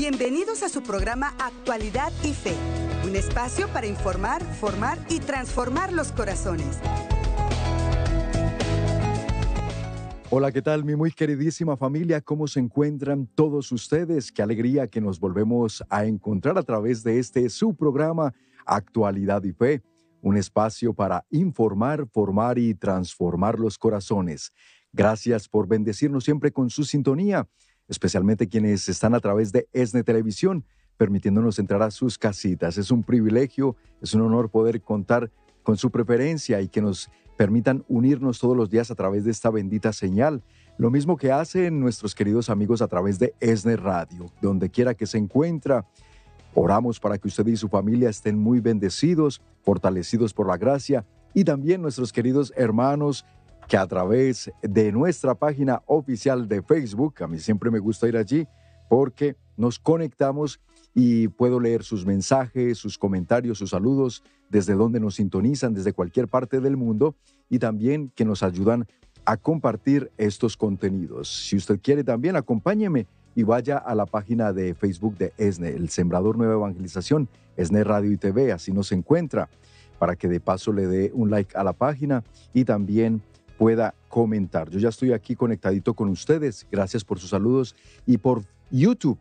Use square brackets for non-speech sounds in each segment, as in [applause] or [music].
Bienvenidos a su programa Actualidad y Fe, un espacio para informar, formar y transformar los corazones. Hola, ¿qué tal mi muy queridísima familia? ¿Cómo se encuentran todos ustedes? Qué alegría que nos volvemos a encontrar a través de este su programa Actualidad y Fe, un espacio para informar, formar y transformar los corazones. Gracias por bendecirnos siempre con su sintonía especialmente quienes están a través de ESNE Televisión, permitiéndonos entrar a sus casitas. Es un privilegio, es un honor poder contar con su preferencia y que nos permitan unirnos todos los días a través de esta bendita señal. Lo mismo que hacen nuestros queridos amigos a través de ESNE Radio, donde quiera que se encuentra. Oramos para que usted y su familia estén muy bendecidos, fortalecidos por la gracia y también nuestros queridos hermanos que a través de nuestra página oficial de Facebook, a mí siempre me gusta ir allí porque nos conectamos y puedo leer sus mensajes, sus comentarios, sus saludos, desde donde nos sintonizan, desde cualquier parte del mundo y también que nos ayudan a compartir estos contenidos. Si usted quiere también, acompáñeme y vaya a la página de Facebook de ESNE, el Sembrador Nueva Evangelización, ESNE Radio y TV, así nos encuentra, para que de paso le dé un like a la página y también pueda comentar. Yo ya estoy aquí conectadito con ustedes. Gracias por sus saludos y por YouTube.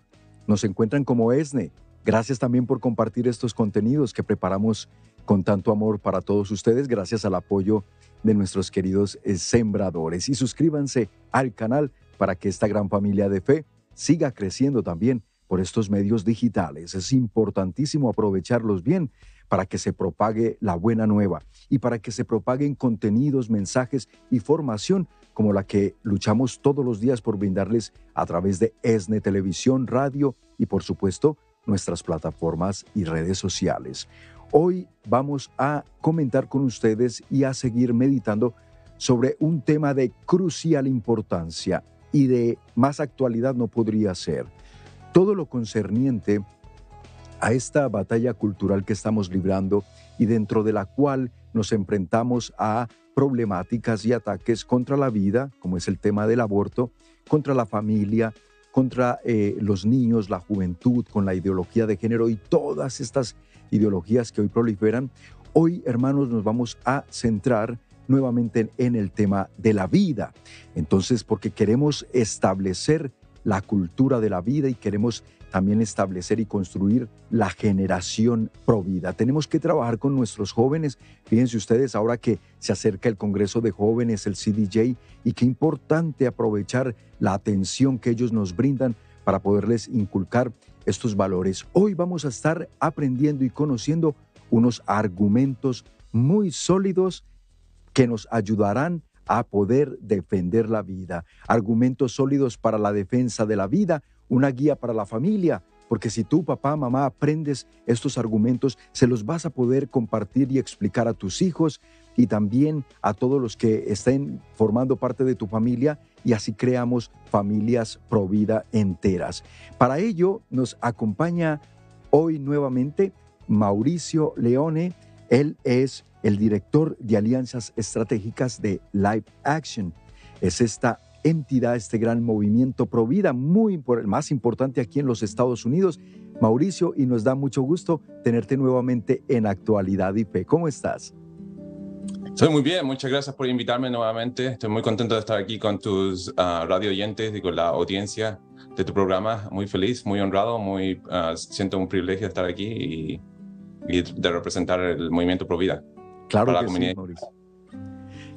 Nos encuentran como ESNE. Gracias también por compartir estos contenidos que preparamos con tanto amor para todos ustedes, gracias al apoyo de nuestros queridos eh, sembradores. Y suscríbanse al canal para que esta gran familia de fe siga creciendo también por estos medios digitales. Es importantísimo aprovecharlos bien para que se propague la buena nueva y para que se propaguen contenidos, mensajes y formación como la que luchamos todos los días por brindarles a través de ESNE Televisión, Radio y por supuesto nuestras plataformas y redes sociales. Hoy vamos a comentar con ustedes y a seguir meditando sobre un tema de crucial importancia y de más actualidad no podría ser. Todo lo concerniente a esta batalla cultural que estamos librando y dentro de la cual nos enfrentamos a problemáticas y ataques contra la vida, como es el tema del aborto, contra la familia, contra eh, los niños, la juventud, con la ideología de género y todas estas ideologías que hoy proliferan. Hoy, hermanos, nos vamos a centrar nuevamente en el tema de la vida. Entonces, porque queremos establecer la cultura de la vida y queremos también establecer y construir la generación provida. Tenemos que trabajar con nuestros jóvenes. Fíjense ustedes ahora que se acerca el Congreso de Jóvenes, el CDJ, y qué importante aprovechar la atención que ellos nos brindan para poderles inculcar estos valores. Hoy vamos a estar aprendiendo y conociendo unos argumentos muy sólidos que nos ayudarán a poder defender la vida. Argumentos sólidos para la defensa de la vida, una guía para la familia, porque si tú, papá, mamá, aprendes estos argumentos, se los vas a poder compartir y explicar a tus hijos y también a todos los que estén formando parte de tu familia y así creamos familias pro vida enteras. Para ello nos acompaña hoy nuevamente Mauricio Leone. Él es el director de alianzas estratégicas de Live Action. Es esta entidad, este gran movimiento pro vida, muy el más importante aquí en los Estados Unidos. Mauricio, y nos da mucho gusto tenerte nuevamente en Actualidad y Fe. ¿Cómo estás? Estoy muy bien, muchas gracias por invitarme nuevamente. Estoy muy contento de estar aquí con tus uh, radio oyentes y con la audiencia de tu programa. Muy feliz, muy honrado, muy ah, siento un privilegio estar aquí y, y de representar el movimiento Pro Vida. Claro que sí, Mauricio.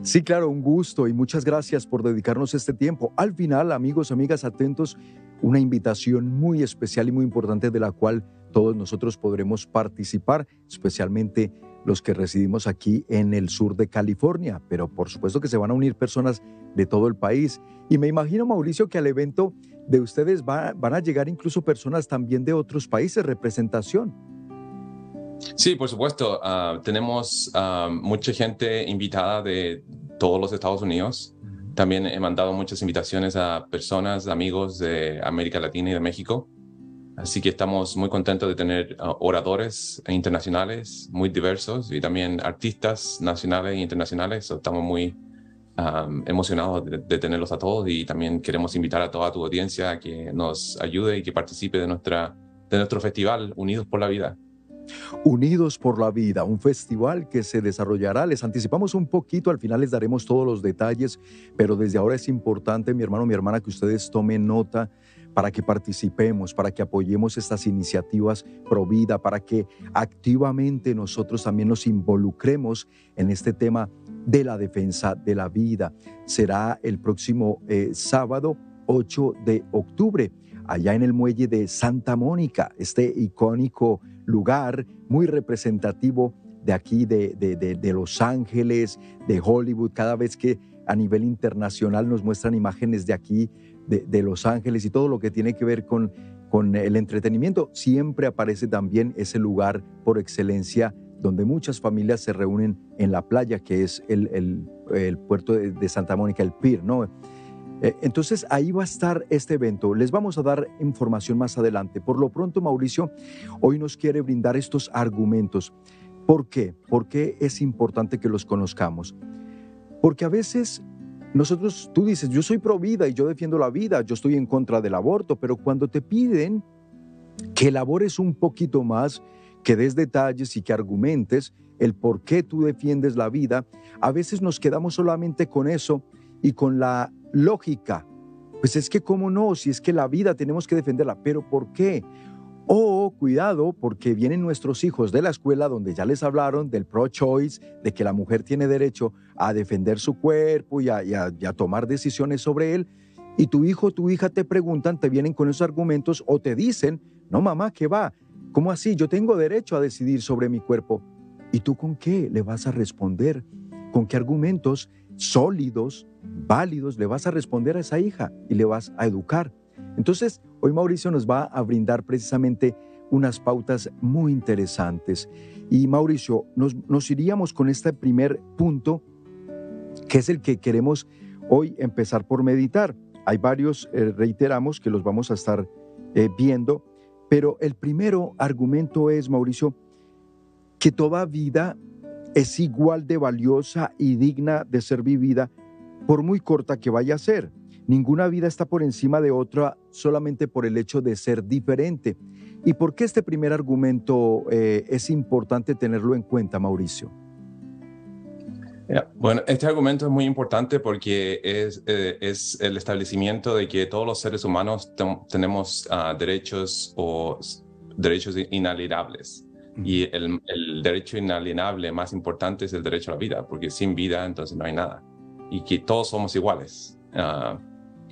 Sí, claro, un gusto y muchas gracias por dedicarnos este tiempo. Al final, amigos, amigas, atentos, una invitación muy especial y muy importante de la cual todos nosotros podremos participar, especialmente los que residimos aquí en el sur de California, pero por supuesto que se van a unir personas de todo el país. Y me imagino, Mauricio, que al evento de ustedes van a llegar incluso personas también de otros países, representación. Sí, por supuesto. Ah, tenemos ah, mucha gente invitada de todos los Estados Unidos. También he mandado muchas invitaciones a personas, amigos de América Latina y de México. Así que estamos muy contentos de tener ah, oradores internacionales muy diversos y también artistas nacionales e internacionales. Estamos muy emocionados de, tenerlos a todos y también queremos invitar a toda tu audiencia a que nos ayude y que participe de, nuestra, de nuestro festival Unidos por la Vida. Unidos por la Vida, un festival que se desarrollará. Les anticipamos un poquito, al final les daremos todos los detalles, pero desde ahora es importante, mi hermano, mi hermana, que ustedes tomen nota para que participemos, para que apoyemos estas iniciativas pro vida, para que activamente nosotros también nos involucremos en este tema de la defensa de la vida. Será el próximo eh, sábado 8 de octubre, allá en el muelle de Santa Mónica, este icónico lugar muy representativo de aquí, de, de, Los Ángeles, de Hollywood, cada vez que a nivel internacional nos muestran imágenes de aquí, de, Los Ángeles y todo lo que tiene que ver con, con el entretenimiento, siempre aparece también ese lugar por excelencia donde muchas familias se reúnen en la playa, que es el, el, puerto de, Santa Mónica, el PIR, ¿no? Eh, entonces ahí va a estar este evento. Les vamos a dar información más adelante. Por lo pronto, Mauricio hoy nos quiere brindar estos argumentos. ¿Por qué? ¿Por qué es importante que los conozcamos? Porque a veces nosotros, tú dices, yo soy pro vida y yo defiendo la vida, yo estoy en contra del aborto, pero cuando te piden que elabores un poquito más, que des detalles y que argumentes el por qué tú defiendes la vida, a veces nos quedamos solamente con eso y con la lógica. Pues es que, ¿cómo no? Si es que la vida tenemos que defenderla, pero ¿por qué? O cuidado, porque vienen nuestros hijos de la escuela donde ya les hablaron del pro-choice, de que la mujer tiene derecho a defender su cuerpo y a, tomar decisiones sobre él. Y tu hijo o tu hija te preguntan, te vienen con esos argumentos o te dicen, no mamá, ¿qué va? ¿Cómo así? Yo tengo derecho a decidir sobre mi cuerpo. ¿Y tú con qué le vas a responder? ¿Con qué argumentos sólidos, válidos le vas a responder a esa hija y le vas a educar? Entonces, hoy Mauricio nos va a brindar precisamente unas pautas muy interesantes. Y Mauricio, nos, iríamos con este primer punto, que es el que queremos hoy empezar por meditar. Hay varios, eh, reiteramos, que los vamos a estar eh, viendo, pero el primero argumento es, Mauricio, que toda vida es igual de valiosa y digna de ser vivida, por muy corta que vaya a ser. Ninguna vida está por encima de otra solamente por el hecho de ser diferente. ¿Y por qué este primer argumento eh, es importante tenerlo en cuenta, Mauricio? Bueno, este argumento es muy importante porque es, eh, es el establecimiento de que todos los seres humanos tenemos ah, derechos o derechos inalienables. Y el, el, derecho inalienable más importante es el derecho a la vida, porque sin vida entonces no hay nada. Y que todos somos iguales. Uh,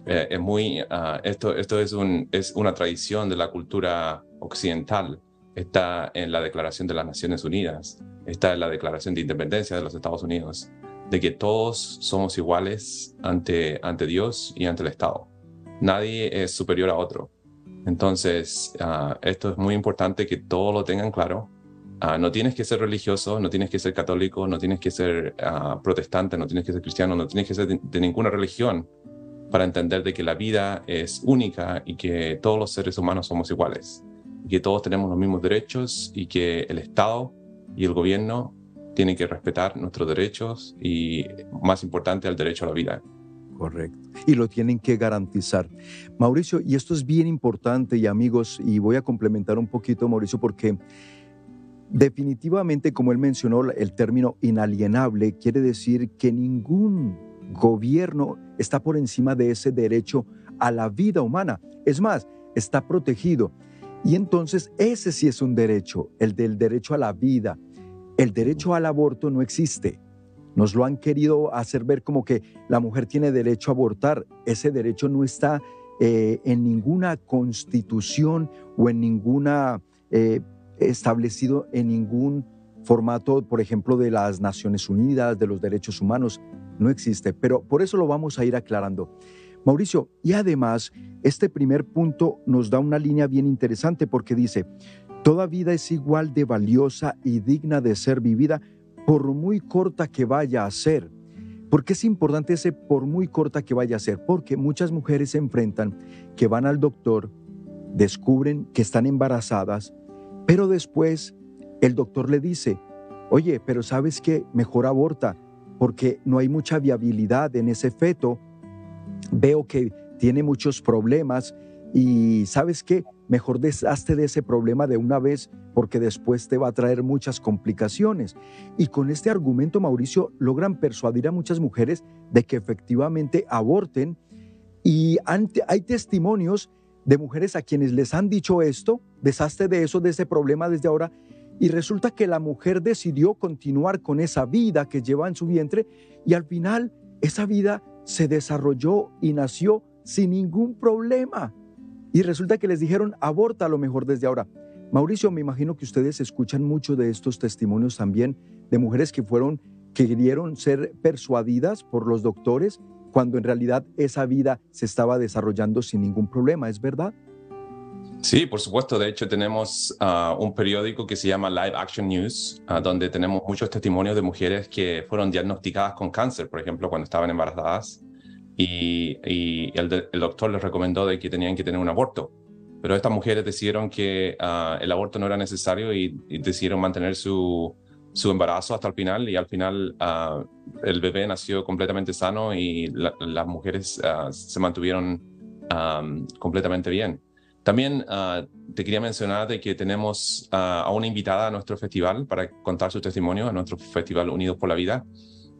eh, es muy, ah, esto, esto es, un, es una tradición de la cultura occidental. Está en la Declaración de las Naciones Unidas, está en la Declaración de Independencia de los Estados Unidos, de que todos somos iguales ante, ante Dios y ante el Estado. Nadie es superior a otro. Entonces, ah, esto es muy importante que todos lo tengan claro. Ah, no tienes que ser religioso, no tienes que ser católico, no tienes que ser protestante, no tienes que ser cristiano, no tienes que ser de ninguna religión para entender de que la vida es única y que todos los seres humanos somos iguales, y que todos tenemos los mismos derechos y que el Estado y el gobierno tienen que respetar nuestros derechos y, más importante, el derecho a la vida. Correcto. Y lo tienen que garantizar. Mauricio, y esto es bien importante y amigos, y voy a complementar un poquito, Mauricio, porque definitivamente, como él mencionó, el término inalienable quiere decir que ningún gobierno está por encima de ese derecho a la vida humana. Es más, está protegido. Y entonces ese sí es un derecho, el del derecho a la vida. El derecho al aborto no existe. Nos lo han querido hacer ver como que la mujer tiene derecho a abortar. Ese derecho no está eh, en ninguna constitución o en ninguna eh, establecido en ningún formato, por ejemplo, de las Naciones Unidas, de los derechos humanos no existe, pero por eso lo vamos a ir aclarando. Mauricio, y además, este primer punto nos da una línea bien interesante porque dice, toda vida es igual de valiosa y digna de ser vivida por muy corta que vaya a ser. ¿Por qué es importante ese por muy corta que vaya a ser? Porque muchas mujeres se enfrentan que van al doctor, descubren que están embarazadas, pero después el doctor le dice, oye, pero sabes que mejor aborta, porque no hay mucha viabilidad en ese feto. Veo que tiene muchos problemas y sabes qué, mejor deshazte de ese problema de una vez porque después te va a traer muchas complicaciones. Y con este argumento, Mauricio, logran persuadir a muchas mujeres de que efectivamente aborten y hay testimonios de mujeres a quienes les han dicho esto, deshazte de eso, de ese problema desde ahora, y resulta que la mujer decidió continuar con esa vida que lleva en su vientre y al final esa vida se desarrolló y nació sin ningún problema. Y resulta que les dijeron, aborta a lo mejor desde ahora. Mauricio, me imagino que ustedes escuchan mucho de estos testimonios también de mujeres que fueron, que querían ser persuadidas por los doctores cuando en realidad esa vida se estaba desarrollando sin ningún problema, ¿es verdad? Sí, por supuesto. De hecho, tenemos ah, un periódico que se llama Live Action News, ah, donde tenemos muchos testimonios de mujeres que fueron diagnosticadas con cáncer, por ejemplo, cuando estaban embarazadas, y, el, doctor les recomendó de que tenían que tener un aborto. Pero estas mujeres decidieron que ah, el aborto no era necesario y, decidieron mantener su, su, embarazo hasta el final, y al final el bebé nació completamente sano y las mujeres se mantuvieron completamente bien. También ah, te quería mencionar que tenemos ah, a una invitada a nuestro festival para contar su testimonio, a nuestro festival Unidos por la Vida.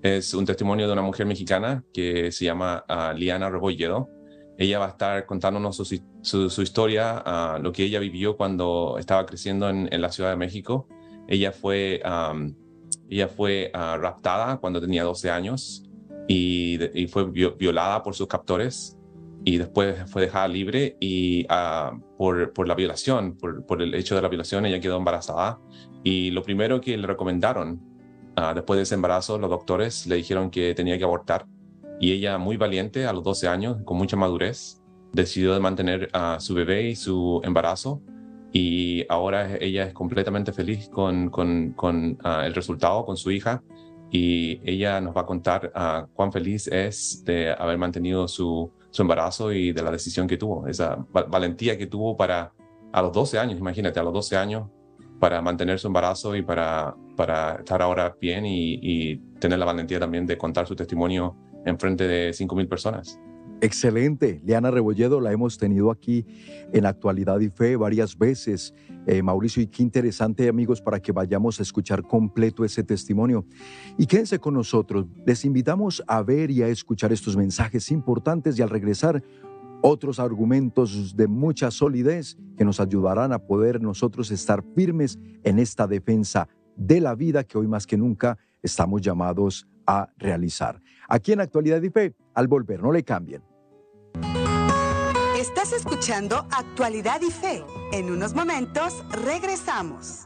Es un testimonio de una mujer mexicana que se llama Liana Rebolledo. Ella va a estar contándonos su, historia, lo que ella vivió cuando estaba creciendo en, la Ciudad de México. Ella fue, ella fue raptada cuando tenía 12 años y, fue violada por sus captores y después fue dejada libre y ah, por, por, la violación, por, por, el hecho de la violación, ella quedó embarazada. Y lo primero que le recomendaron uh, después de ese embarazo, los doctores le dijeron que tenía que abortar. Y ella, muy valiente, a los 12 años, con mucha madurez, decidió de mantener a su bebé y su embarazo. Y ahora ella es completamente feliz con, con, con ah, el resultado, con su hija. Y ella nos va a contar cuán feliz es de haber mantenido su, su embarazo y de la decisión que tuvo, esa valentía que tuvo para, a los 12 años, imagínate, a los 12 años, para mantener su embarazo y para, para estar ahora bien y, y tener la valentía también de contar su testimonio en frente de 5.000 personas. Excelente. Liana Rebolledo la hemos tenido aquí en Actualidad y Fe varias veces. Eh, Mauricio, y qué interesante, amigos, para que vayamos a escuchar completo ese testimonio. Y quédense con nosotros. Les invitamos a ver y a escuchar estos mensajes importantes y al regresar otros argumentos de mucha solidez que nos ayudarán a poder nosotros estar firmes en esta defensa de la vida que hoy más que nunca estamos llamados a realizar. Aquí en Actualidad y Fe, al volver, no le cambien. Estás escuchando Actualidad y Fe. En unos momentos regresamos.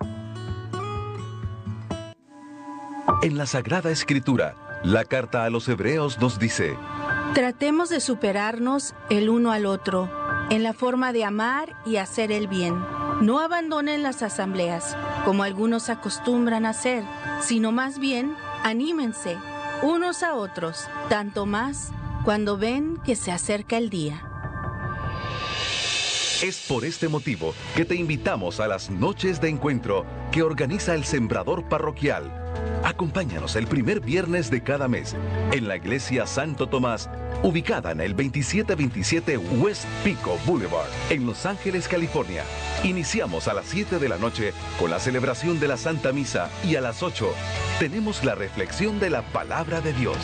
En la Sagrada Escritura, la carta a los Hebreos nos dice, Tratemos de superarnos el uno al otro en la forma de amar y hacer el bien. No abandonen las asambleas, como algunos acostumbran a hacer, sino más bien anímense unos a otros, tanto más cuando ven que se acerca el día. Es por este motivo que te invitamos a las noches de encuentro que organiza el Sembrador Parroquial. Acompáñanos el primer viernes de cada mes en la iglesia Santo Tomás, ubicada en el 2727 West Pico Boulevard, en Los Ángeles, California. Iniciamos a las 7 de la noche con la celebración de la Santa Misa y a las 8 tenemos la reflexión de la palabra de Dios.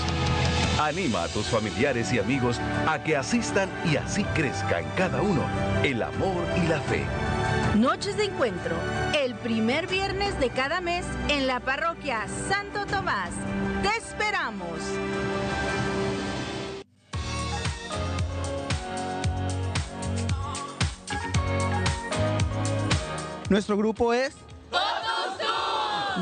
Anima a tus familiares y amigos a que asistan y así crezca en cada uno el amor y la fe. Noches de encuentro, el primer viernes de cada mes en la parroquia Santo Tomás. Te esperamos. Nuestro grupo es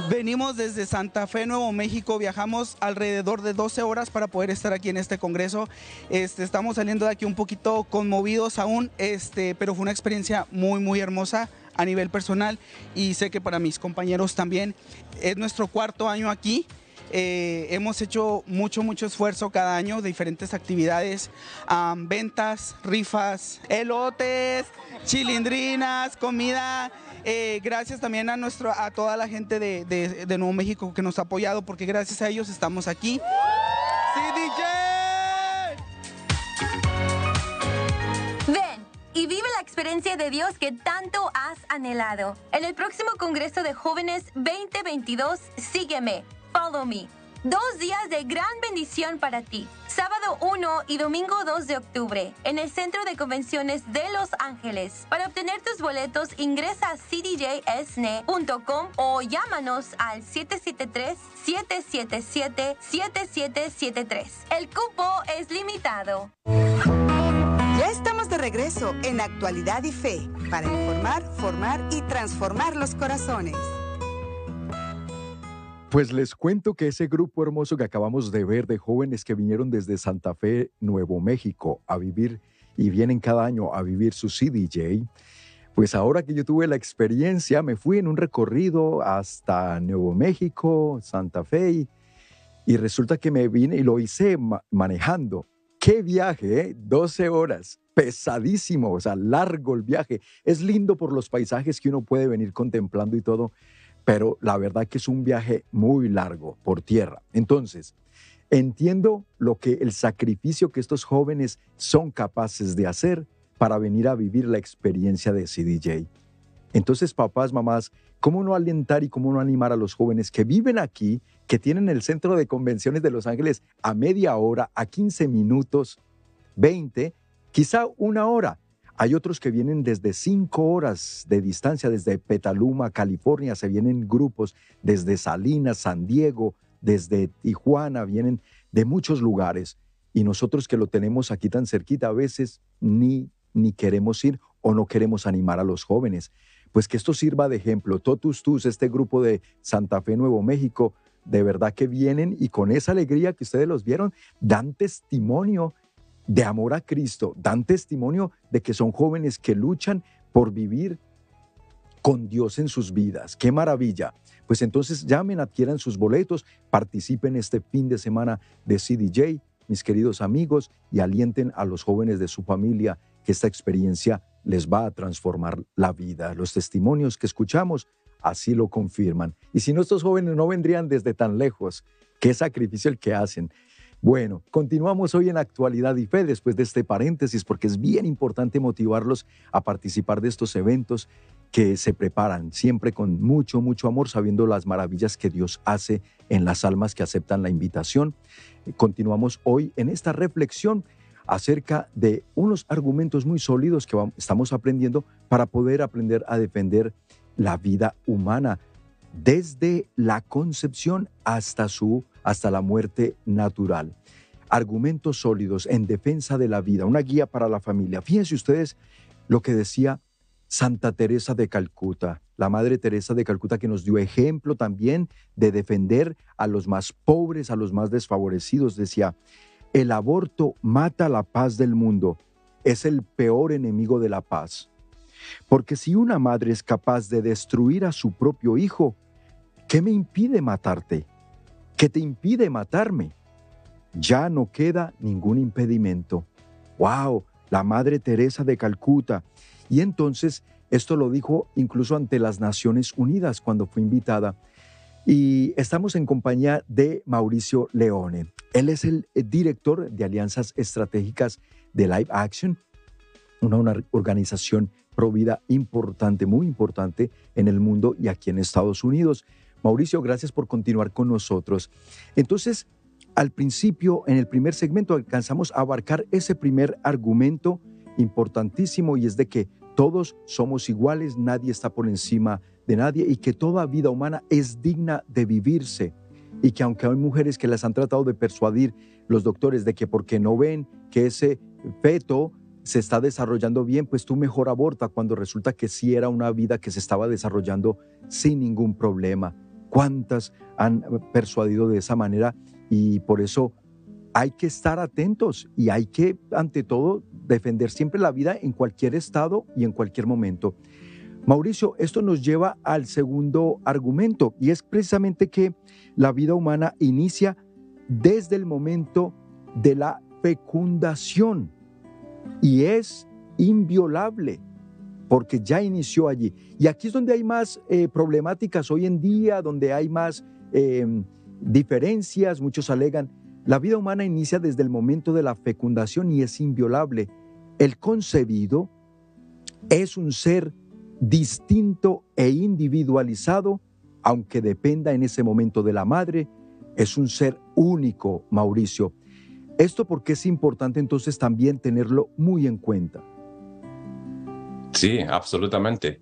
Venimos desde Santa Fe, Nuevo México, viajamos alrededor de 12 horas para poder estar aquí en este congreso. Este, estamos saliendo de aquí un poquito conmovidos aún, este, pero fue una experiencia muy, muy hermosa a nivel personal y sé que para mis compañeros también. Es nuestro cuarto año aquí. Eh, hemos hecho mucho, mucho esfuerzo cada año, diferentes actividades, ventas, rifas, elotes, chilindrinas, comida. Eh, gracias también a, nuestro, a toda la gente de, de, Nuevo México que nos ha apoyado, porque gracias a ellos estamos aquí. ¡Sí, DJ! Ven y vive la experiencia de Dios que tanto has anhelado. En el próximo Congreso de Jóvenes 2022, sígueme, follow me Dos días de gran bendición para ti. Sábado 1 y domingo 2 de octubre en el Centro de Convenciones de Los Ángeles. Para obtener tus boletos ingresa a cdjsne.com o llámanos al 773-777-7773. El cupo es limitado. Ya estamos de regreso en Actualidad y Fe para informar, formar y transformar los corazones. Pues les cuento que ese grupo hermoso que acabamos de ver de jóvenes que vinieron desde Santa Fe, Nuevo México, a vivir y vienen cada año a vivir su CDJ, pues ahora que yo tuve la experiencia, me fui en un recorrido hasta Nuevo México, Santa Fe, y resulta que me vine y lo hice manejando. ¡Qué viaje! Eh! 12 horas, pesadísimo, o sea, largo el viaje. Es lindo por los paisajes que uno puede venir contemplando y todo, pero la verdad que es un viaje muy largo por tierra. Entonces, entiendo lo que el sacrificio que estos jóvenes son capaces de hacer para venir a vivir la experiencia de CDJ. Entonces, papás, mamás, ¿cómo no alentar y cómo no animar a los jóvenes que viven aquí, que tienen el centro de convenciones de Los Ángeles a media hora, a 15 minutos, 20, quizá una hora? Hay otros que vienen desde cinco horas de distancia, desde Petaluma, California, se vienen grupos desde Salinas, San Diego, desde Tijuana, vienen de muchos lugares. Y nosotros que lo tenemos aquí tan cerquita, a veces ni, ni queremos ir o no queremos animar a los jóvenes. Pues que esto sirva de ejemplo. Totus Tus, este grupo de Santa Fe, Nuevo México, de verdad que vienen y con esa alegría que ustedes los vieron, dan testimonio de amor a Cristo, dan testimonio de que son jóvenes que luchan por vivir con Dios en sus vidas. ¡Qué maravilla! Pues entonces llamen, adquieran sus boletos, participen este fin de semana de CDJ, mis queridos amigos, y alienten a los jóvenes de su familia que esta experiencia les va a transformar la vida. Los testimonios que escuchamos así lo confirman. Y si nuestros jóvenes no vendrían desde tan lejos, qué sacrificio el que hacen. Bueno, continuamos hoy en Actualidad y Fe después de este paréntesis porque es bien importante motivarlos a participar de estos eventos que se preparan siempre con mucho, mucho amor, sabiendo las maravillas que Dios hace en las almas que aceptan la invitación. Continuamos hoy en esta reflexión acerca de unos argumentos muy sólidos que estamos aprendiendo para poder aprender a defender la vida humana desde la concepción hasta su hasta la muerte natural. Argumentos sólidos en defensa de la vida, una guía para la familia. Fíjense ustedes lo que decía Santa Teresa de Calcuta, la Madre Teresa de Calcuta que nos dio ejemplo también de defender a los más pobres, a los más desfavorecidos. Decía, el aborto mata la paz del mundo, es el peor enemigo de la paz. Porque si una madre es capaz de destruir a su propio hijo, ¿qué me impide matarte? ¿Qué te impide matarme? Ya no queda ningún impedimento. ¡Wow! La Madre Teresa de Calcuta. Y entonces esto lo dijo incluso ante las Naciones Unidas cuando fue invitada. Y estamos en compañía de Mauricio Leone. Él es el director de alianzas estratégicas de Live Action, una, una organización provida importante, muy importante en el mundo y aquí en Estados Unidos. Mauricio, gracias por continuar con nosotros. Entonces, al principio, en el primer segmento, alcanzamos a abarcar ese primer argumento importantísimo y es de que todos somos iguales, nadie está por encima de nadie y que toda vida humana es digna de vivirse y que aunque hay mujeres que las han tratado de persuadir los doctores de que porque no ven que ese feto se está desarrollando bien, pues tú mejor aborta cuando resulta que sí era una vida que se estaba desarrollando sin ningún problema cuántas han persuadido de esa manera y por eso hay que estar atentos y hay que, ante todo, defender siempre la vida en cualquier estado y en cualquier momento. Mauricio, esto nos lleva al segundo argumento y es precisamente que la vida humana inicia desde el momento de la fecundación y es inviolable porque ya inició allí. Y aquí es donde hay más eh, problemáticas hoy en día, donde hay más em, diferencias, muchos alegan, la vida humana inicia desde el momento de la fecundación y es inviolable. El concebido es un ser distinto e individualizado, aunque dependa en ese momento de la madre, es un ser único, Mauricio. Esto porque es importante entonces también tenerlo muy en cuenta. Sí, absolutamente.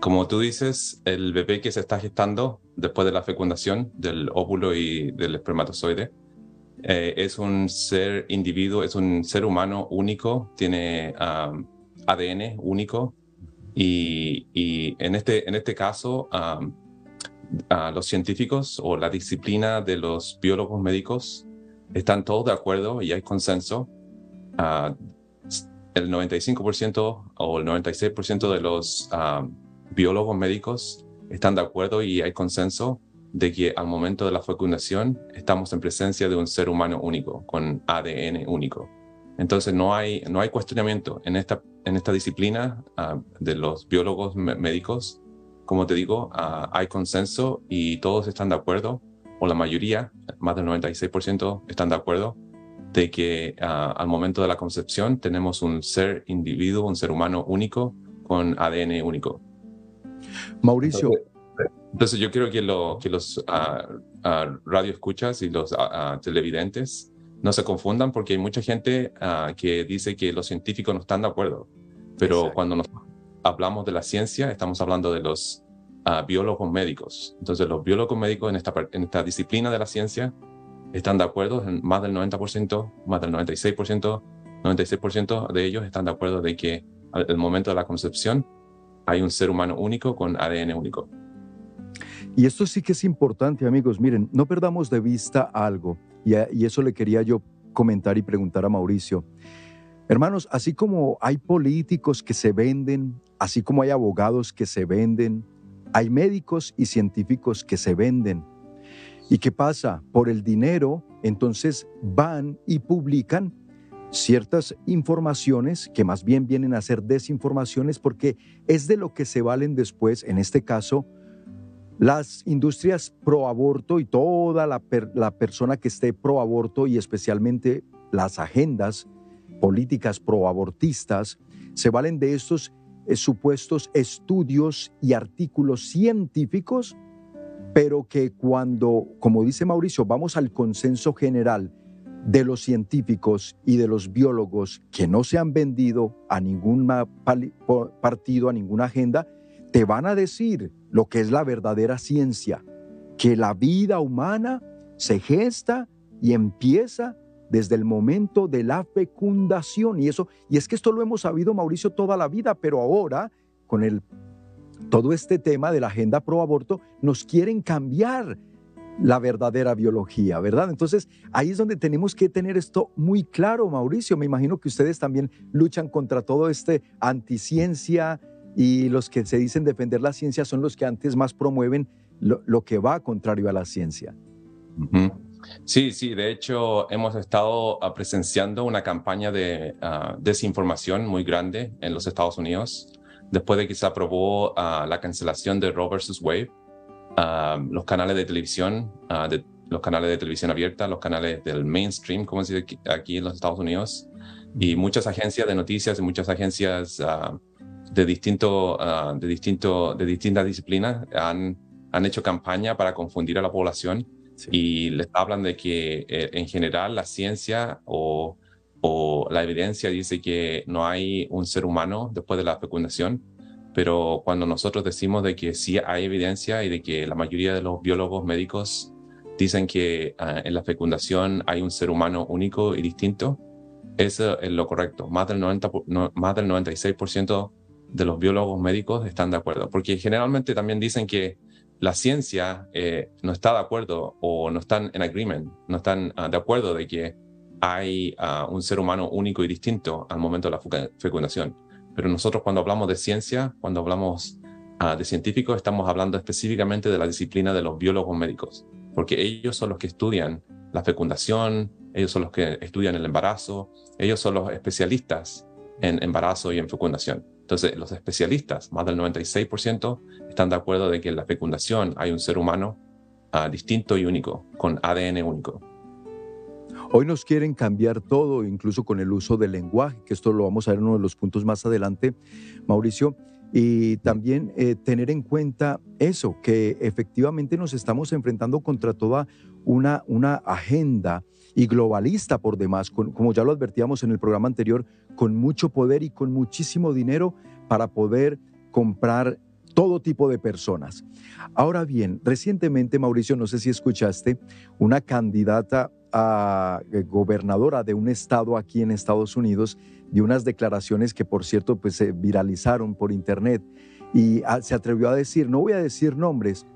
Como tú dices, el bebé que se está gestando después de la fecundación del óvulo y del espermatozoide eh, es un ser individuo, es un ser humano único, tiene ADN único y, en, este, en este caso los científicos o la disciplina de los biólogos médicos están todos de acuerdo y hay consenso. Uh, el 95% o el 96% de los ah, biólogos médicos están de acuerdo y hay consenso de que al momento de la fecundación estamos en presencia de un ser humano único, con ADN único. Entonces no hay, no hay cuestionamiento en esta, en esta disciplina ah, de los biólogos médicos. Como te digo, hay consenso y todos están de acuerdo o la mayoría, más del 96%, están de acuerdo de que ah, al momento de la concepción tenemos un ser individuo, un ser humano único con ADN único. Mauricio. Entonces, yo quiero que, lo, que los uh, radioescuchas y los televidentes no se confundan porque hay mucha gente que dice que los científicos no están de acuerdo. Pero cuando nos hablamos de la ciencia, estamos hablando de los biólogos médicos. Entonces, los biólogos médicos en esta, en esta disciplina de la ciencia están de acuerdo, más del 90%, más del 96%, 96% de ellos están de acuerdo de que al momento de la concepción hay un ser humano único con ADN único. Y esto sí que es importante, amigos. Miren, no perdamos de vista algo, y, y eso le quería yo comentar y preguntar a Mauricio. Hermanos, así como hay políticos que se venden, así como hay abogados que se venden, hay médicos y científicos que se venden. ¿Y qué pasa? Por el dinero, entonces van y publican ciertas informaciones que más bien vienen a ser desinformaciones porque es de lo que se valen después, en este caso, las industrias pro aborto y toda la, la persona que esté pro aborto y especialmente las agendas políticas pro abortistas se valen de estos eh, supuestos estudios y artículos científicos, pero que cuando, como dice Mauricio, vamos al consenso general de los científicos y de los biólogos que no se han vendido a ningún partido, a ninguna agenda, te van a decir lo que es la verdadera ciencia, que la vida humana se gesta y empieza desde el momento de la fecundación. Y eso, y es que esto lo hemos sabido, Mauricio, toda la vida, pero ahora, con el, todo este tema de la agenda pro aborto, nos quieren cambiar la verdadera biología, ¿verdad? Entonces, ahí es donde tenemos que tener esto muy claro, Mauricio. Me imagino que ustedes también luchan contra todo este anticiencia y los que se dicen defender la ciencia son los que antes más promueven lo, que va contrario a la ciencia. Sí, sí, de hecho hemos estado ah, presenciando una campaña de ah, desinformación muy grande en los Estados Unidos después de que se aprobó ah, la cancelación de Roe vs. Wade. los canales de televisión, de, los canales de televisión abierta, los canales del mainstream, como se dice aquí en los Estados Unidos, y muchas agencias de noticias y muchas agencias de, distinto, de, distinto, de distintas disciplinas han, han hecho campaña para confundir a la población y les hablan de que eh, en general la ciencia o, o, la evidencia dice que no hay un ser humano después de la fecundación, pero cuando nosotros decimos de que sí hay evidencia y de que la mayoría de los biólogos médicos dicen que ah, en la fecundación hay un ser humano único y distinto, eso es lo correcto. Más del, 90, más del 96% de los biólogos médicos están de acuerdo, porque generalmente también dicen que la ciencia eh, no está de acuerdo o no están en agreement, no están ah, de acuerdo de que hay ah, un ser humano único y distinto al momento de la fecundación. Pero nosotros cuando hablamos de ciencia, cuando hablamos ah, de científicos, estamos hablando específicamente de la disciplina de los biólogos médicos, porque ellos son los que estudian la fecundación, ellos son los que estudian el embarazo, ellos son los especialistas en embarazo y en fecundación. Entonces, los especialistas, más del 96%, están de acuerdo de que en la fecundación hay un ser humano ah, distinto y único, con ADN único. Hoy nos quieren cambiar todo, incluso con el uso del lenguaje, que esto lo vamos a ver en uno de los puntos más adelante, Mauricio, y también eh, tener en cuenta eso, que efectivamente nos estamos enfrentando contra toda una, una agenda y globalista por demás, como ya lo advertíamos en el programa anterior, con mucho poder y con muchísimo dinero para poder comprar todo tipo de personas. Ahora bien, recientemente, Mauricio, no sé si escuchaste, una candidata a eh, gobernadora de un estado aquí en Estados Unidos dio unas declaraciones que, por cierto, pues se viralizaron por internet y ah, se atrevió a decir, no voy a decir nombres,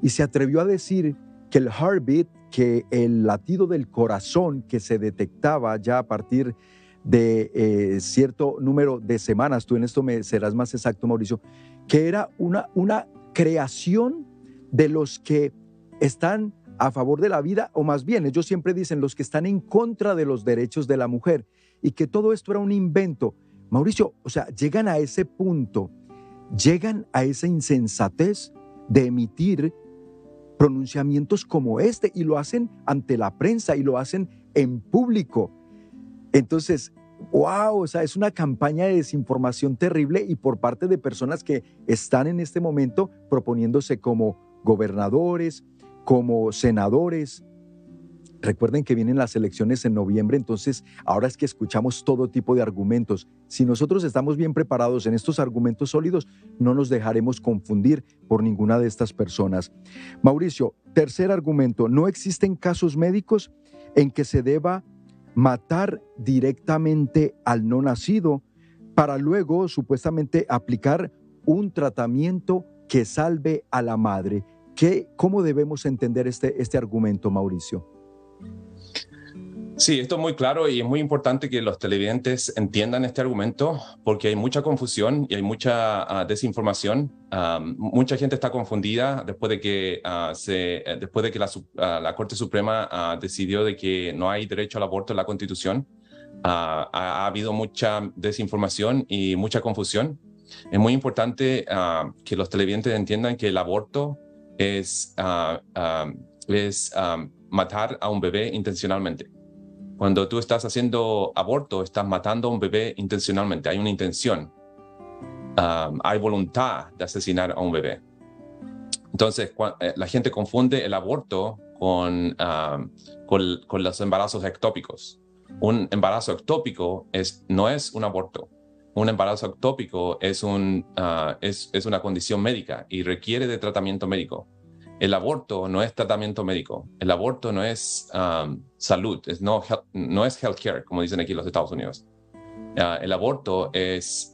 y se atrevió a decir que el heartbeat, que el latido del corazón que se detectaba ya a partir de eh, cierto número de semanas, tú en esto me serás más exacto, Mauricio, que era una, una creación de los que están a favor de la vida, o más bien, ellos siempre dicen los que están en contra de los derechos de la mujer, y que todo esto era un invento. Mauricio, o sea, llegan a ese punto, llegan a esa insensatez de emitir pronunciamientos como este y lo hacen ante la prensa y lo hacen en público. Entonces, wow, o sea, es una campaña de desinformación terrible y por parte de personas que están en este momento proponiéndose como gobernadores, como senadores. Recuerden que vienen las elecciones en noviembre, entonces ahora es que escuchamos todo tipo de argumentos. Si nosotros estamos bien preparados en estos argumentos sólidos, no nos dejaremos confundir por ninguna de estas personas. Mauricio, tercer argumento, no existen casos médicos en que se deba matar directamente al no nacido para luego supuestamente aplicar un tratamiento que salve a la madre. ¿Qué, ¿Cómo debemos entender este, este argumento, Mauricio? Sí, esto es muy claro y es muy importante que los televidentes entiendan este argumento porque hay mucha confusión y hay mucha ah, desinformación. Ah, mucha gente está confundida después de que, ah, se, eh, después de que la, la Corte Suprema decidió de que no hay derecho al aborto en la Constitución. Ha, ha, habido mucha desinformación y mucha confusión. Es muy importante que los televidentes entiendan que el aborto es, es matar a un bebé intencionalmente. Cuando tú estás haciendo aborto, estás matando a un bebé intencionalmente. Hay una intención. hay voluntad de asesinar a un bebé. Entonces, eh, la gente confunde el aborto con, con, los embarazos ectópicos. Un embarazo ectópico es, no es un aborto. Un embarazo ectópico es, un, ah, es, es una condición médica y requiere de tratamiento médico el aborto no es tratamiento médico, el aborto no es salud, no, no es healthcare, como dicen aquí los Estados Unidos. Uh, el aborto es,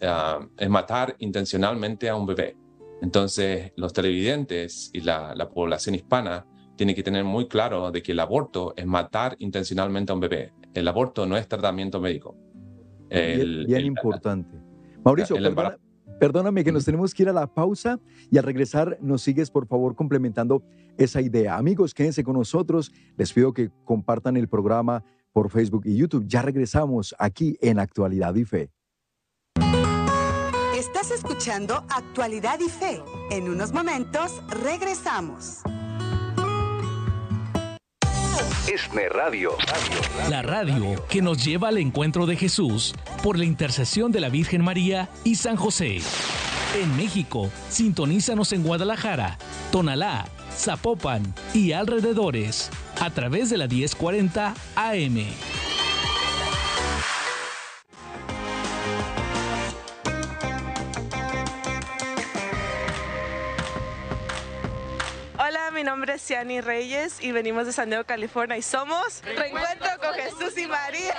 es matar intencionalmente a un bebé. Entonces, los televidentes y la, población hispana tienen que tener muy claro de que el aborto es matar intencionalmente a un bebé. El aborto no es tratamiento médico. Bien, importante. Mauricio, Perdóname que nos tenemos que ir a la pausa y al regresar nos sigues por favor complementando esa idea. Amigos, quédense con nosotros. Les pido que compartan el programa por Facebook y YouTube. Ya regresamos aquí en Actualidad y Fe. Estás escuchando Actualidad y Fe. En unos momentos regresamos. ESNE Radio. La radio que nos lleva al encuentro de Jesús por la intercesión de la Virgen María y San José. En México, sintonízanos en Guadalajara, Tonalá, Zapopan y alrededores a través de la 1040 AM. Mi nombre es Ciani Reyes y venimos de San Diego, California y somos Reencuentro con Jesús y María.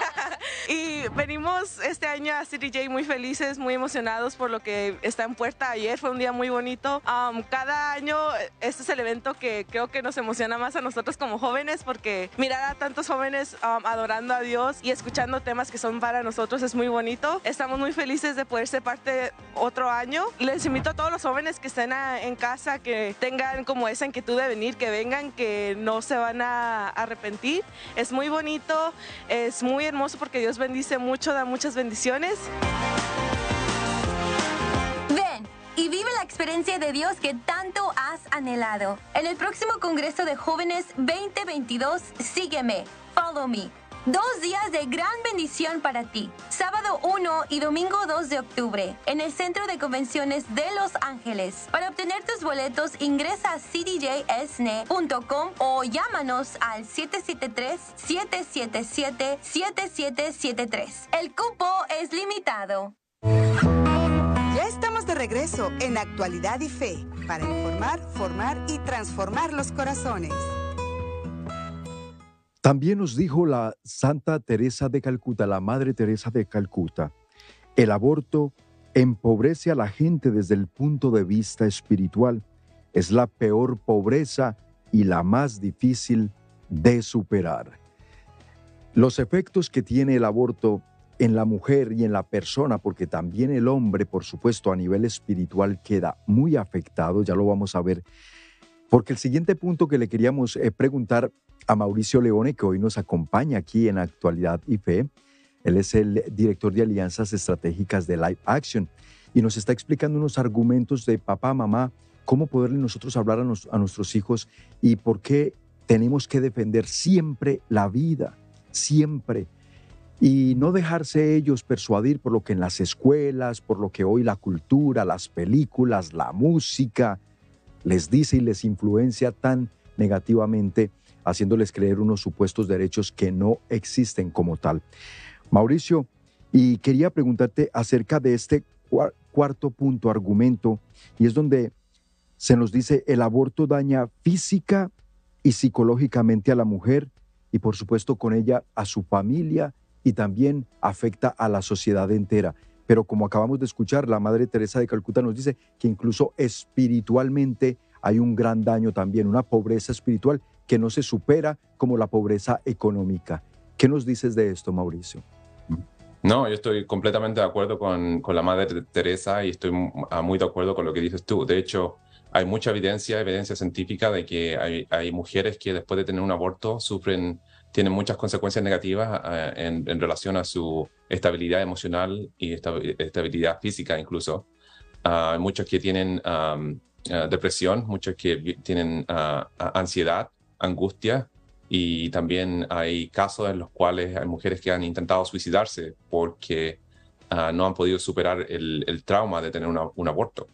Y venimos este año a CDJ muy felices, muy emocionados por lo que está en puerta. Ayer fue un día muy bonito. Um, cada año este es el evento que creo que nos emociona más a nosotros como jóvenes porque mirar a tantos jóvenes um, adorando a Dios y escuchando temas que son para nosotros es muy bonito. Estamos muy felices de poder ser parte otro año. Les invito a todos los jóvenes que estén en casa, que tengan como esa inquietud de venir, que vengan, que no se van a arrepentir. Es muy bonito, es muy hermoso porque Dios bendice mucho, da muchas bendiciones. Ven y vive la experiencia de Dios que tanto has anhelado. En el próximo Congreso de Jóvenes 2022, sígueme, follow me Dos días de gran bendición para ti. Sábado 1 y domingo 2 de octubre en el Centro de Convenciones de Los Ángeles. Para obtener tus boletos ingresa a cdjsne.com o llámanos al 773-777-7773. El cupo es limitado. Ya estamos de regreso en Actualidad y Fe para informar, formar y transformar los corazones. También nos dijo la Santa Teresa de Calcuta, la Madre Teresa de Calcuta, el aborto empobrece a la gente desde el punto de vista espiritual. Es la peor pobreza y la más difícil de superar. Los efectos que tiene el aborto en la mujer y en la persona, porque también el hombre, por supuesto, a nivel espiritual queda muy afectado, ya lo vamos a ver, porque el siguiente punto que le queríamos eh, preguntar a Mauricio Leone, que hoy nos acompaña aquí en Actualidad y Fe. Él es el director de alianzas estratégicas de Live Action y nos está explicando unos argumentos de papá, mamá, cómo poderle nosotros hablar a, a nuestros hijos y por qué tenemos que defender siempre la vida, siempre. Y no dejarse ellos persuadir por lo que en las escuelas, por lo que hoy la cultura, las películas, la música les dice y les influencia tan negativamente haciéndoles creer unos supuestos derechos que no existen como tal. Mauricio, y quería preguntarte acerca de este cuarto punto, argumento, y es donde se nos dice el aborto daña física y psicológicamente a la mujer y por supuesto con ella a su familia y también afecta a la sociedad entera. Pero como acabamos de escuchar, la Madre Teresa de Calcuta nos dice que incluso espiritualmente hay un gran daño también, una pobreza espiritual que no se supera como la pobreza económica. ¿Qué nos dices de esto, Mauricio? No, yo estoy completamente de acuerdo con, con la Madre Teresa y estoy ah, muy de acuerdo con lo que dices tú. De hecho, hay mucha evidencia, evidencia científica de que hay, hay mujeres que después de tener un aborto sufren, tienen muchas consecuencias negativas ah, en, en, relación a su estabilidad emocional y estabilidad física incluso. Ah, hay muchos que tienen depresión, muchos que tienen ansiedad angustia y también hay casos en los cuales hay mujeres que han intentado suicidarse porque ah, no han podido superar el, trauma de tener un aborto.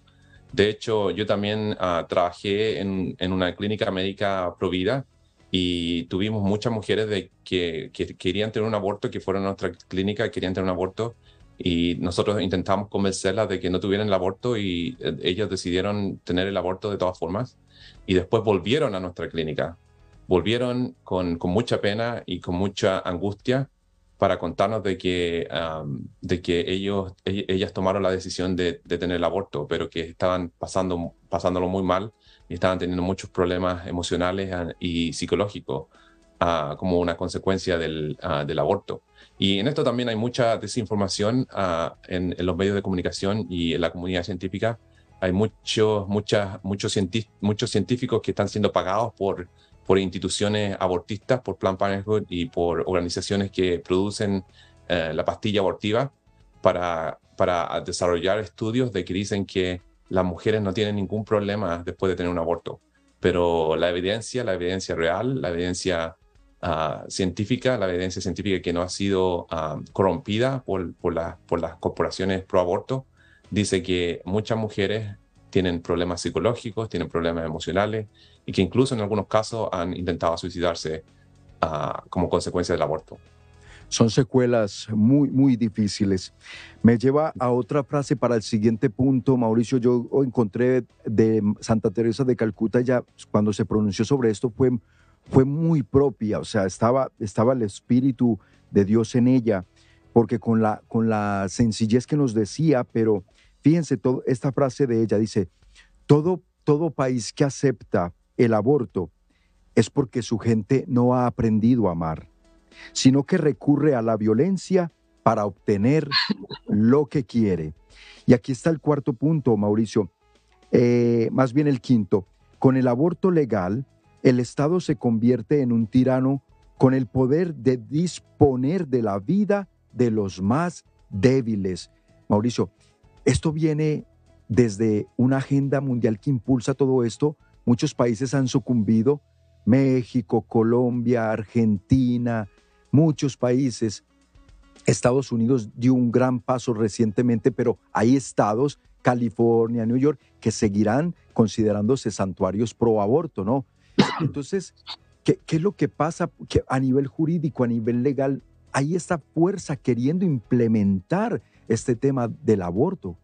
De hecho, yo también ah, trabajé en, en, una clínica médica provida y tuvimos muchas mujeres de que, querían tener un aborto, que fueron a nuestra clínica querían tener un aborto y nosotros intentamos convencerlas de que no tuvieran el aborto y eh, ellas decidieron tener el aborto de todas formas y después volvieron a nuestra clínica volvieron con, con, mucha pena y con mucha angustia para contarnos de que, de que ellos, ellas tomaron la decisión de, de, tener el aborto, pero que estaban pasando, pasándolo muy mal y estaban teniendo muchos problemas emocionales y psicológicos uh, como una consecuencia del, uh, del, aborto. Y en esto también hay mucha desinformación en, en, los medios de comunicación y en la comunidad científica. Hay muchos, muchas, muchos, muchos científicos que están siendo pagados por por instituciones abortistas, por Plan Parenthood y por organizaciones que producen eh, la pastilla abortiva para, para desarrollar estudios de que dicen que las mujeres no tienen ningún problema después de tener un aborto. Pero la evidencia, la evidencia real, la evidencia ah, científica, la evidencia científica que no ha sido ah, corrompida por, por, por las corporaciones pro aborto, dice que muchas mujeres tienen problemas psicológicos, tienen problemas emocionales y que incluso en algunos casos han intentado suicidarse uh, como consecuencia del aborto. Son secuelas muy, muy difíciles. Me lleva a otra frase para el siguiente punto, Mauricio. Yo encontré de Santa Teresa de Calcuta, ya cuando se pronunció sobre esto fue, fue muy propia, o sea, estaba, estaba el Espíritu de Dios en ella, porque con la, con la sencillez que nos decía, pero fíjense, todo, esta frase de ella dice, todo, todo país que acepta el aborto es porque su gente no ha aprendido a amar sino que recurre a la violencia para obtener lo que quiere. Y aquí está el cuarto punto, Mauricio, eh, más bien el quinto. Con el aborto legal, el Estado se convierte en un tirano con el poder de disponer de la vida de los más débiles. Mauricio, esto viene desde una agenda mundial que impulsa todo esto. Muchos países han sucumbido, México, Colombia, Argentina, muchos países. Estados Unidos dio un gran paso recientemente, pero hay estados, California, New York, que seguirán considerándose santuarios pro aborto, ¿no? [coughs] Entonces, ¿qué, es lo que pasa que a nivel jurídico, a nivel legal? Hay esta fuerza queriendo implementar este tema del aborto.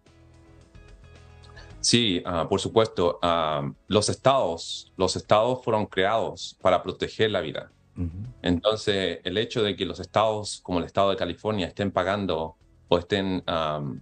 Sí, ah, por supuesto. Ah, los estados, los estados fueron creados para proteger la vida. Entonces, el hecho de que los estados, como el estado de California, estén pagando o estén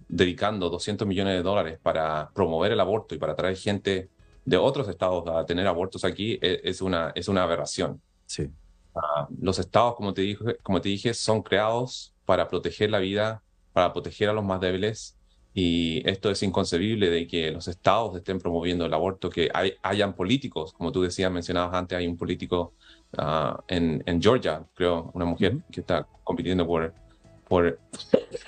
dedicando 200 millones de dólares para promover el aborto y para traer gente de otros estados a tener abortos aquí e, es, una, es una aberración. Sí. Ah, los estados, como te, dije, como te dije, son creados para proteger la vida, para proteger a los más débiles. Y esto es inconcebible de que los estados estén promoviendo el aborto, que hay, hayan políticos, como tú decías, mencionabas antes, hay un político Ah, en, en, Georgia, creo, una mujer que está compitiendo por, por,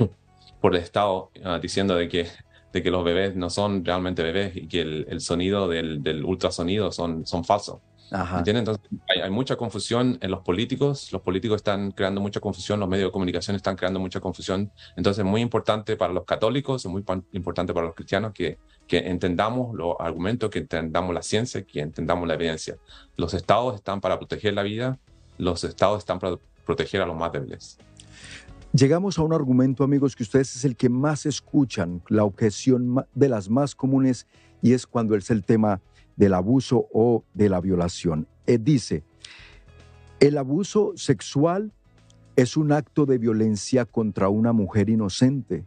[laughs] por el Estado, ah, diciendo de que, de que los bebés no son realmente bebés y que el, el sonido del, del, ultrasonido son, son falsos. Entonces hay, mucha confusión en los políticos, los políticos están creando mucha confusión, los medios de comunicación están creando mucha confusión. Entonces es muy importante para los católicos, es muy importante para los cristianos que, que entendamos los argumentos, que entendamos la ciencia, que entendamos la evidencia. Los estados están para proteger la vida, los estados están para proteger a los más débiles. Llegamos a un argumento, amigos, que ustedes es el que más escuchan, la objeción de las más comunes, y es cuando es el tema del abuso o de la violación. Eh, dice, el abuso sexual es un acto de violencia contra una mujer inocente.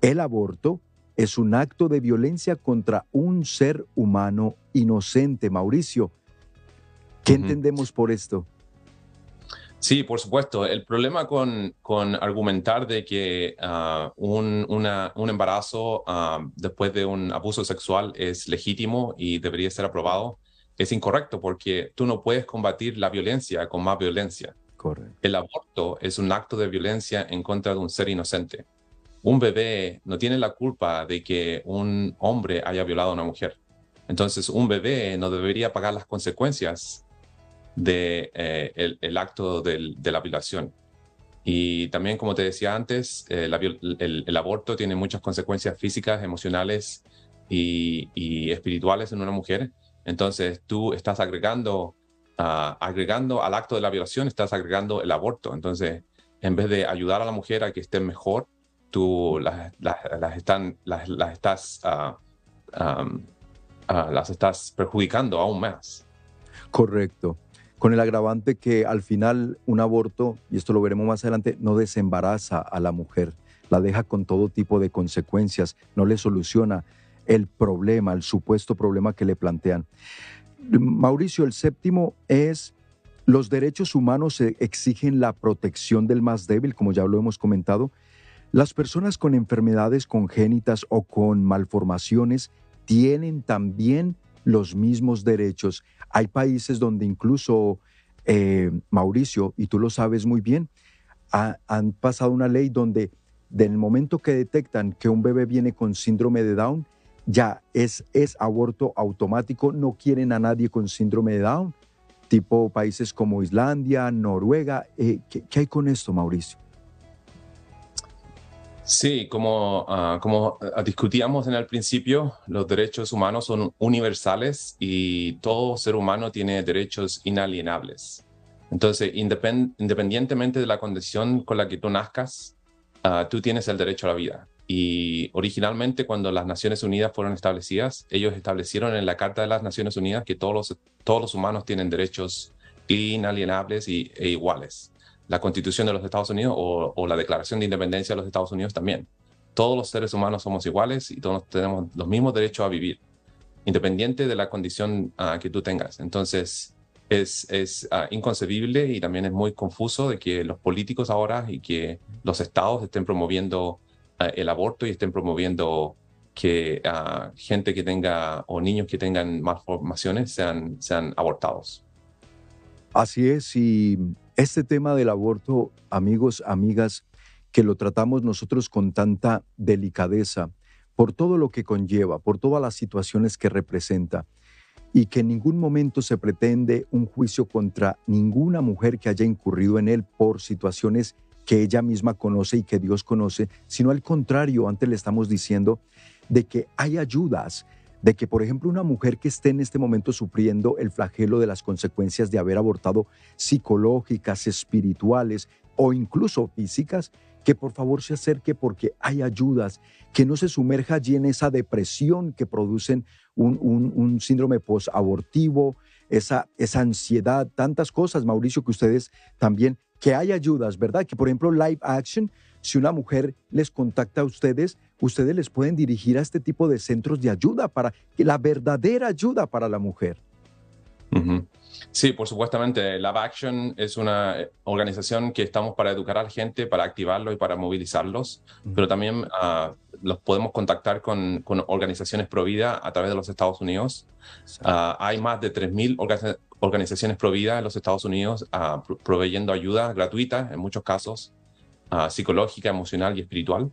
El aborto es un acto de violencia contra un ser humano inocente. Mauricio, ¿qué entendemos por esto? Sí, por supuesto. El problema con, con argumentar de que ah, un, un, embarazo ah, después de un abuso sexual es legítimo y debería ser aprobado es incorrecto porque tú no puedes combatir la violencia con más violencia. Correcto. El aborto es un acto de violencia en contra de un ser inocente. Un bebé no tiene la culpa de que un hombre haya violado a una mujer. Entonces, un bebé no debería pagar las consecuencias de, eh, el, acto de la violación. Y también, como te decía antes, eh, el, aborto tiene muchas consecuencias físicas, emocionales y, espirituales en una mujer. Entonces, tú estás agregando, ah, agregando al acto de la violación, estás agregando el aborto. Entonces, en vez de ayudar a la mujer a que esté mejor, tú las, están, las, estás, ah, ah, las estás perjudicando aún más. Correcto con el agravante que al final un aborto, y esto lo veremos más adelante, no desembaraza a la mujer, la deja con todo tipo de consecuencias, no le soluciona el problema, el supuesto problema que le plantean. Mauricio, el séptimo es los derechos humanos exigen la protección del más débil, como ya lo hemos comentado. Las personas con enfermedades congénitas o con malformaciones tienen también los mismos derechos. Hay países donde incluso, eh, Mauricio, y tú lo sabes muy bien, han pasado una ley donde del momento que detectan que un bebé viene con síndrome de Down, ya es, es aborto automático, no quieren a nadie con síndrome de Down, tipo países como Islandia, Noruega. Eh, ¿qué, hay con esto, Mauricio? Sí, como, ah, como ah, discutíamos en el principio, los derechos humanos son universales y todo ser humano tiene derechos inalienables. Entonces, independientemente de la condición con la que tú nazcas, ah, tú tienes el derecho a la vida. Y originalmente cuando las Naciones Unidas fueron establecidas, ellos establecieron en la Carta de las Naciones Unidas que todos los, todos los humanos tienen derechos inalienables y, e iguales. La Constitución de los Estados Unidos o, la Declaración de Independencia de los Estados Unidos también. Todos los seres humanos somos iguales y todos tenemos los mismos derechos a vivir, independiente de la condición ah, que tú tengas. Entonces, es, es ah, inconcebible y también es muy confuso de que los políticos ahora y que los estados estén promoviendo el aborto y estén promoviendo que gente que tenga o niños que tengan malformaciones sean, sean abortados. Así es, y este tema del aborto, amigos, amigas, que lo tratamos nosotros con tanta delicadeza, por todo lo que conlleva, por todas las situaciones que representa, y que en ningún momento se pretende un juicio contra ninguna mujer que haya incurrido en él por situaciones que ella misma conoce y que Dios conoce, sino al contrario, antes le estamos diciendo de que hay ayudas, de que por ejemplo una mujer que esté en este momento sufriendo el flagelo de las consecuencias de haber abortado psicológicas, espirituales o incluso físicas, que por favor se acerque porque hay ayudas, que no se sumerja allí en esa depresión que producen un, un, síndrome posabortivo, esa, esa ansiedad, tantas cosas, Mauricio, que ustedes también que hay ayudas, ¿verdad? Que por ejemplo, Live Action, si una mujer les contacta a ustedes, ustedes les pueden dirigir a este tipo de centros de ayuda para la verdadera ayuda para la mujer. Sí, por supuestamente. Live Action es una eh, organización que estamos para educar a la gente, para activarlos y para movilizarlos, pero también uh, los podemos contactar con, con, organizaciones pro vida a través de los Estados Unidos. Uh, hay más de 3.000 organizaciones organizaciones providas en los Estados Unidos uh, proveyendo ayuda gratuita, en muchos casos, uh, psicológica, emocional y espiritual.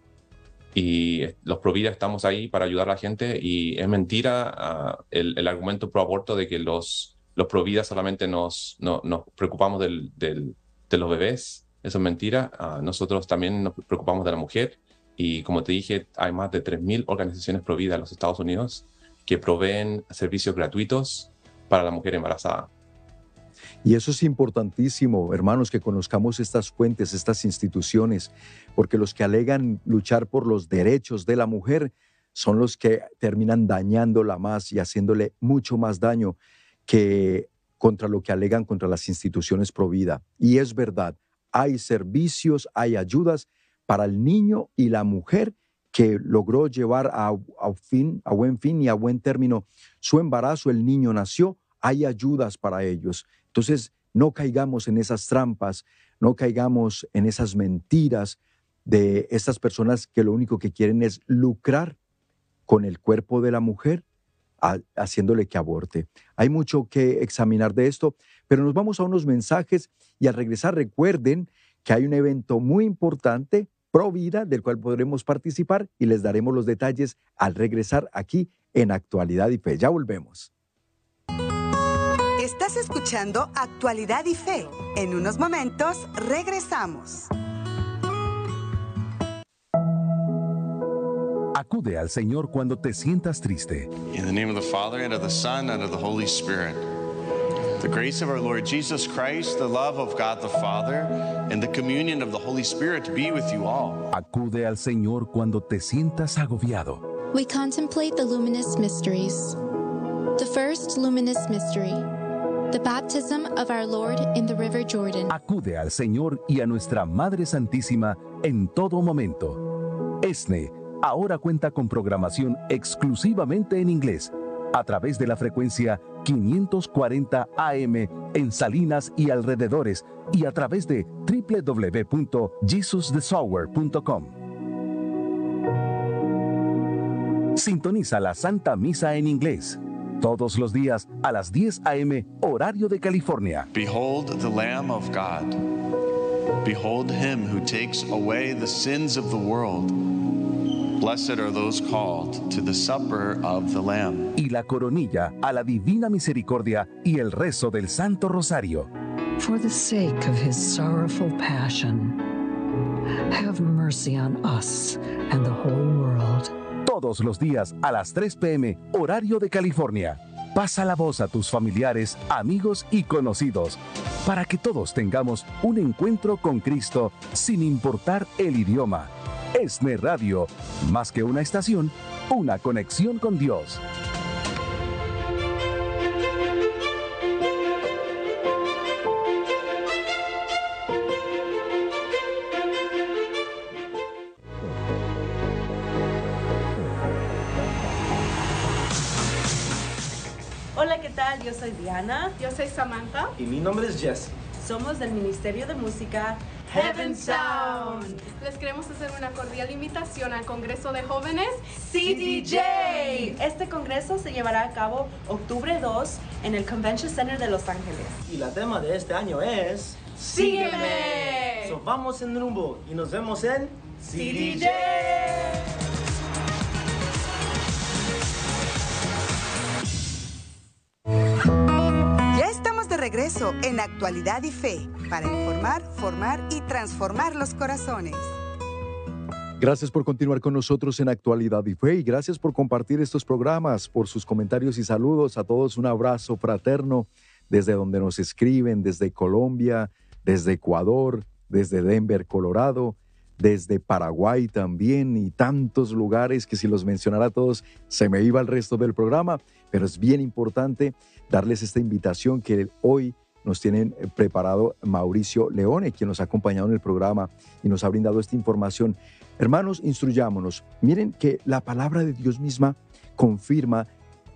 Y los Provida estamos ahí para ayudar a la gente y es mentira uh, el, el, argumento pro aborto de que los, los Provida solamente nos, no, nos preocupamos del, del, de los bebés. Eso es mentira. nosotros también nos preocupamos de la mujer y como te dije, hay más de 3.000 organizaciones Provida en los Estados Unidos que proveen servicios gratuitos para la mujer embarazada. Y eso es importantísimo, hermanos, que conozcamos estas fuentes, estas instituciones, porque los que alegan luchar por los derechos de la mujer son los que terminan dañándola más y haciéndole mucho más daño que contra lo que alegan contra las instituciones pro vida. Y es verdad, hay servicios, hay ayudas para el niño y la mujer que logró llevar a, buen fin y a buen término su embarazo, el niño nació, hay ayudas para ellos. Entonces, no caigamos en esas trampas, no caigamos en esas mentiras de estas personas que lo único que quieren es lucrar con el cuerpo de la mujer haciéndole que aborte. Hay mucho que examinar de esto, pero nos vamos a unos mensajes y al regresar recuerden que hay un evento muy importante, Pro Vida, del cual podremos participar y les daremos los detalles al regresar aquí en Actualidad y Fe. Ya volvemos. Estás escuchando Actualidad y Fe. En unos momentos regresamos. Acude al Señor cuando te sientas triste. In the name of the Father and of the Son and of the Holy Spirit. The grace of our Lord Jesus Christ, the love of God the Father, and the communion of the Holy Spirit be with you all. Acude al Señor cuando te sientas agobiado. We contemplate the luminous mysteries. The first luminous mystery The baptism of our Lord in the River Jordan. Acude al Señor y a nuestra Madre Santísima en todo momento. ESNE ahora cuenta con programación exclusivamente en inglés a través de la frecuencia 540 AM en Salinas y alrededores y a través de www.jesusthesower.com. Sintoniza la Santa Misa en inglés todos los días a las 10 a.m. horario de California. Behold the Lamb of God. Behold him who takes away the sins of the world. Blessed are those called to the supper of the Lamb. Y la coronilla a la divina misericordia y el rezo del Santo Rosario. For the sake of his sorrowful passion, have mercy on us and the whole world todos los días a las 3 pm horario de California. Pasa la voz a tus familiares, amigos y conocidos para que todos tengamos un encuentro con Cristo sin importar el idioma. ESNE Radio, más que una estación, una conexión con Dios. Yo soy Diana. Yo soy Samantha. Y mi nombre es Jesse. Somos del Ministerio de Música Heaven Sound. Les queremos hacer una cordial invitación al Congreso de Jóvenes CDJ. Este congreso se llevará a cabo octubre 2 en el Convention Center de Los Ángeles. Y la tema de este año es Sígueme. So, vamos en rumbo y nos vemos en CDJ. En Actualidad y Fe para informar, formar y transformar los corazones. Gracias por continuar con nosotros en Actualidad y Fe y gracias por compartir estos programas, por sus comentarios y saludos. A todos un abrazo fraterno desde donde nos escriben, desde Colombia, desde Ecuador, desde Denver, Colorado, desde Paraguay también y tantos lugares que si los mencionara todos se me iba el resto del programa, pero es bien importante darles esta invitación que hoy nos tienen eh, preparado Mauricio Leone, quien nos ha acompañado en el programa y nos ha brindado esta información. Hermanos, instruyámonos. Miren que la palabra de Dios misma confirma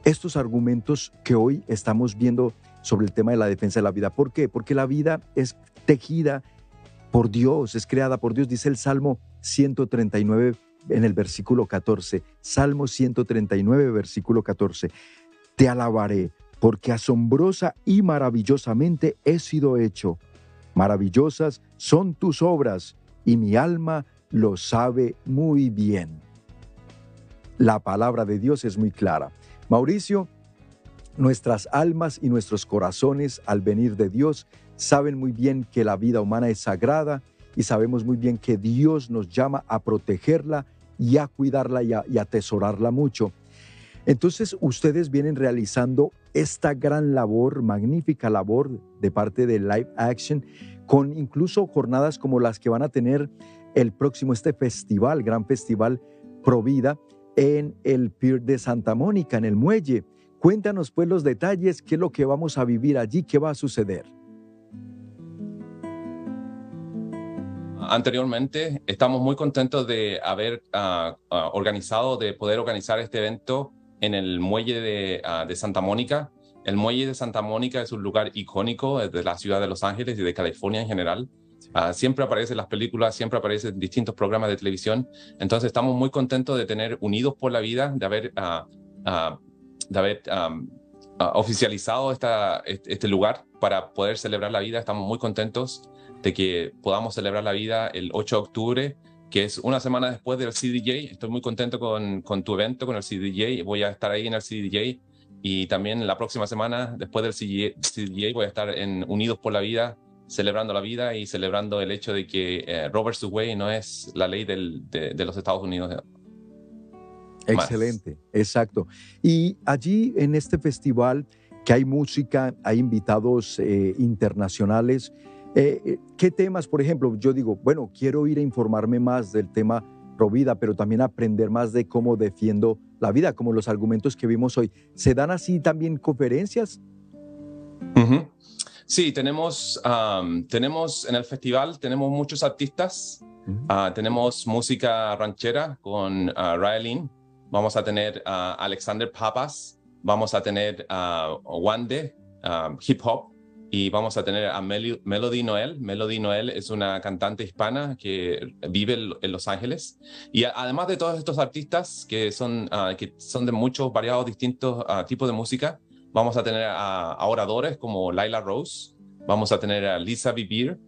estos argumentos que hoy estamos viendo sobre el tema de la defensa de la vida. ¿Por qué? Porque la vida es tejida por Dios, es creada por Dios, dice el Salmo 139 en el versículo 14. Salmo 139, versículo 14. Te alabaré porque asombrosa y maravillosamente he sido hecho. Maravillosas son tus obras, y mi alma lo sabe muy bien. La palabra de Dios es muy clara. Mauricio, nuestras almas y nuestros corazones al venir de Dios saben muy bien que la vida humana es sagrada y sabemos muy bien que Dios nos llama a protegerla y a cuidarla y a, atesorarla mucho. Entonces ustedes vienen realizando esta gran labor, magnífica labor de parte de Live Action, con incluso jornadas como las que van a tener el próximo, este festival, gran festival Provida, en el Pier de Santa Mónica, en el muelle. Cuéntanos pues los detalles, qué es lo que vamos a vivir allí, qué va a suceder. Anteriormente, estamos muy contentos de haber ah, ah, organizado, de poder organizar este evento en el muelle ah, de, Santa Mónica. El muelle de Santa Mónica es un lugar icónico de la ciudad de Los Ángeles y de California en general. Ah, siempre aparece en las películas, siempre aparece en distintos programas de televisión. Entonces estamos muy contentos de tener Unidos por la Vida, de haber, uh, de haber oficializado esta, este lugar para poder celebrar la vida. Estamos muy contentos de que podamos celebrar la vida el 8 de octubre que es una semana después del CDJ. Estoy muy contento con, con tu evento, con el CDJ. Voy a estar ahí en el CDJ y también la próxima semana, después del CDJ, voy a estar en Unidos por la Vida, celebrando la vida y celebrando el hecho de que eh, Robert Way no es la ley del, de, los Estados Unidos. Excelente, exacto. Y allí en este festival que hay música, hay invitados eh, internacionales, eh, eh, ¿Qué temas, por ejemplo? Yo digo, bueno, quiero ir a informarme más del tema Provida, pero también aprender más de cómo defiendo la vida, como los argumentos que vimos hoy. ¿Se dan así también conferencias? Sí, tenemos, tenemos en el festival, tenemos muchos artistas. Ah, tenemos música ranchera con uh, Vamos a tener a Alexander Papas. Vamos a a a Wande, hip hop y vamos a tener a Melody Noel. Melody Noel es una cantante hispana que vive en Los Ángeles. Y además de todos estos artistas que son, ah, que son de muchos variados distintos ah, tipos de música, vamos a tener a, oradores como Laila Rose, vamos a tener a Lisa Vivir,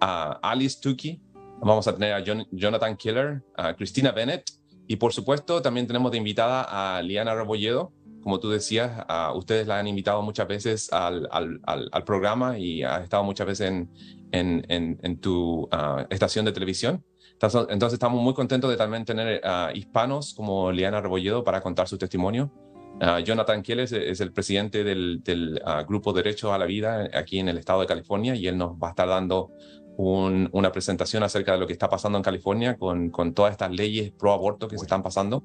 a Alice Tukey, vamos a tener a Jonathan Killer, a Christina Bennett y por supuesto también tenemos de invitada a Liana Rebolledo, como tú decías, ustedes la han invitado muchas veces al, al, programa y ha estado muchas veces en, en, en, tu ah, estación de televisión. Entonces, estamos muy contentos de también tener hispanos como Liana Rebolledo para contar su testimonio. Ah, Jonathan Kiel es, es, el presidente del, del uh, Grupo Derecho a la Vida aquí en el estado de California y él nos va a estar dando un, una presentación acerca de lo que está pasando en California con, con todas estas leyes pro aborto que se están pasando.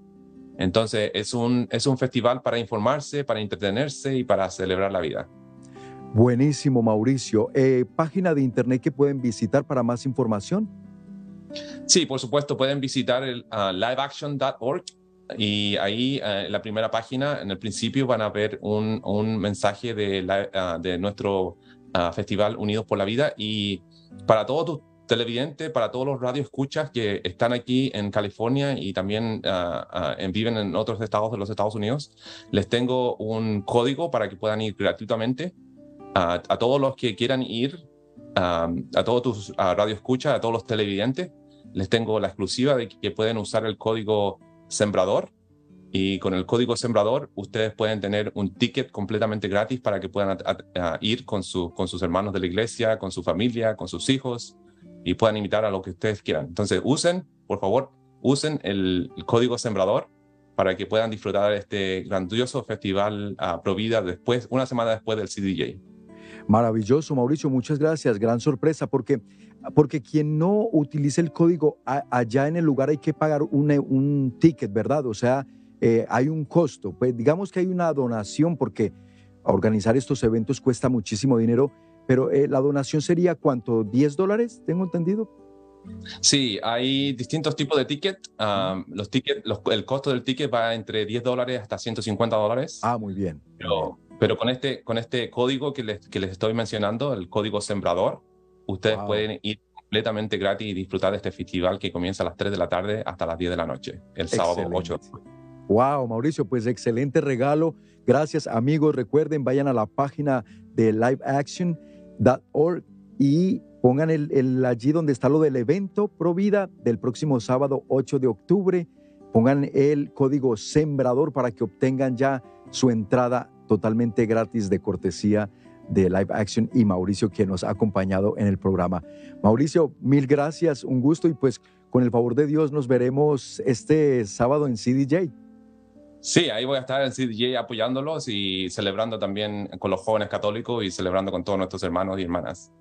Entonces es un, es un festival para informarse, para entretenerse y para celebrar la vida. Buenísimo, Mauricio. Eh, ¿Página de internet que pueden visitar para más información? Sí, por supuesto, pueden visitar el uh, liveaction.org y ahí uh, en la primera página, en el principio, van a ver un, un mensaje de, la, uh, de nuestro festival Unidos por la Vida y para todos tus televidentes, para todos los radioescuchas que están aquí en California y también en, viven en otros estados de los Estados Unidos, les tengo un código para que puedan ir gratuitamente a, a todos los que quieran ir, um, a todos tus radioescuchas, a todos los televidentes, les tengo la exclusiva de que pueden usar el código Sembrador y con el código Sembrador ustedes pueden tener un ticket completamente gratis para que puedan ir con, su, con sus hermanos de la iglesia, con su familia, con sus hijos y puedan invitar a lo que ustedes quieran. Entonces usen, por favor, usen el, código Sembrador para que puedan disfrutar este grandioso festival uh, Provida después, una semana después del CDJ. Maravilloso, Mauricio, muchas gracias. Gran sorpresa, porque, porque quien no utilice el código allá en el lugar hay que pagar un, un ticket, ¿verdad? O sea, eh, hay un costo. Pues digamos que hay una donación, porque organizar estos eventos cuesta muchísimo dinero, pero eh, la donación sería cuánto, 10 dólares, tengo entendido. Sí, hay distintos tipos de tickets. Um, los tickets los, el costo del ticket va entre 10 dólares hasta 150 dólares. Ah, muy bien. Pero, pero con, este, con este código que les, que les estoy mencionando, el código Sembrador, ustedes wow. pueden ir completamente gratis y disfrutar de este festival que comienza a las 3 de la tarde hasta las 10 de la noche, el sábado Excelente. 8 Wow, Mauricio, pues excelente regalo. Gracias, amigos. Recuerden, vayan a la página de y pongan el, el, allí donde está lo del evento Provida del próximo sábado 8 de octubre. Pongan el código Sembrador para que obtengan ya su entrada totalmente gratis de cortesía de Live Action y Mauricio que nos ha acompañado en el programa. Mauricio, mil gracias, un gusto y pues con el favor de Dios nos veremos este sábado en CDJ. Sí, ahí voy a estar en CDJ apoyándolos y celebrando también con los jóvenes católicos y celebrando con todos nuestros hermanos y hermanas.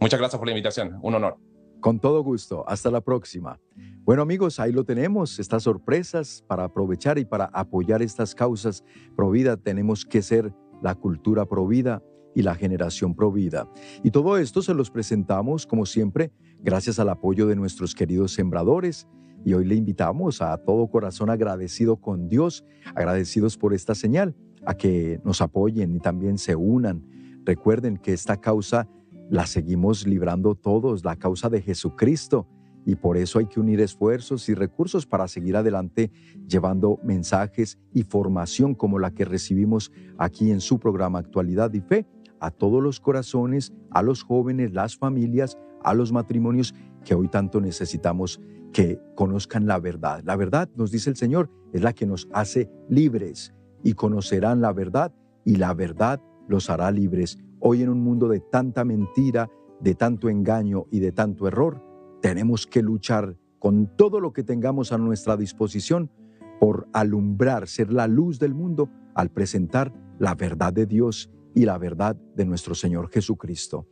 Muchas gracias por la invitación, un honor. Con todo gusto, hasta la próxima. Bueno amigos, ahí lo tenemos, estas sorpresas para aprovechar y para apoyar estas causas provida. Tenemos que ser la cultura provida y la generación provida. Y todo esto se los presentamos, como siempre, gracias al apoyo de nuestros queridos sembradores. Y hoy le invitamos a todo corazón agradecido con Dios, agradecidos por esta señal, a que nos apoyen y también se unan. Recuerden que esta causa la seguimos librando todos, la causa de Jesucristo. Y por eso hay que unir esfuerzos y recursos para seguir adelante llevando mensajes y formación como la que recibimos aquí en su programa Actualidad y Fe a todos los corazones, a los jóvenes, las familias, a los matrimonios que hoy tanto necesitamos que conozcan la verdad. La verdad, nos dice el Señor, es la que nos hace libres y conocerán la verdad y la verdad los hará libres. Hoy en un mundo de tanta mentira, de tanto engaño y de tanto error, tenemos que luchar con todo lo que tengamos a nuestra disposición por alumbrar, ser la luz del mundo al presentar la verdad de Dios y la verdad de nuestro Señor Jesucristo.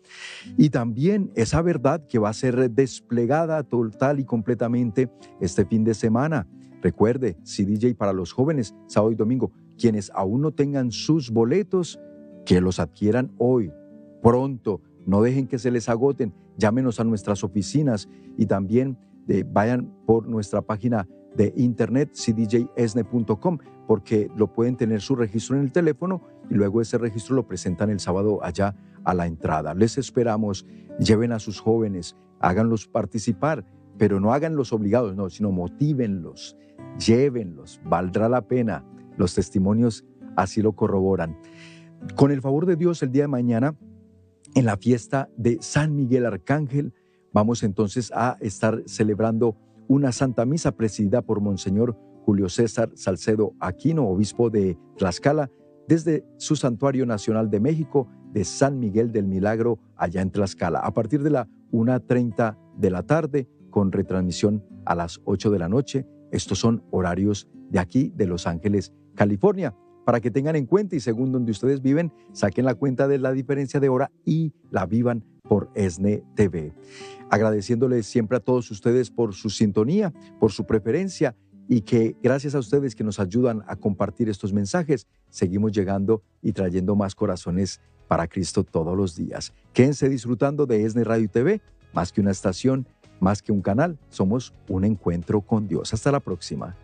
Y también esa verdad que va a ser desplegada total y completamente este fin de semana. Recuerde, CDJ para los jóvenes, sábado y domingo, quienes aún no tengan sus boletos, que los adquieran hoy, pronto. No dejen que se les agoten. Llámenos a nuestras oficinas y también eh, vayan por nuestra página de internet cdjesne.com porque lo pueden tener su registro en el teléfono y luego ese registro lo presentan el sábado allá a la entrada. Les esperamos, lleven a sus jóvenes, háganlos participar, pero no háganlos obligados, no, sino motívenlos, llévenlos, valdrá la pena. Los testimonios así lo corroboran. Con el favor de Dios, el día de mañana, en la fiesta de San Miguel Arcángel, vamos entonces a estar celebrando una Santa Misa presidida por Monseñor Julio César Salcedo Aquino, obispo de Tlaxcala, desde su Santuario Nacional de México de San Miguel del Milagro, allá en Tlaxcala, a partir de la 1.30 de la tarde, con retransmisión a las 8 de la noche. Estos son horarios de aquí, de Los Ángeles, California. para que tengan en cuenta y según donde ustedes viven, saquen la cuenta de la diferencia de hora y la vivan por ESNE TV. Agradeciéndoles siempre a todos ustedes por su sintonía, por su preferencia y que gracias a ustedes que nos ayudan a compartir estos mensajes, seguimos llegando y trayendo más corazones para Cristo todos los días. Quédense disfrutando de ESNE Radio TV, más que una estación, más que un canal, somos un encuentro con Dios. Hasta la próxima.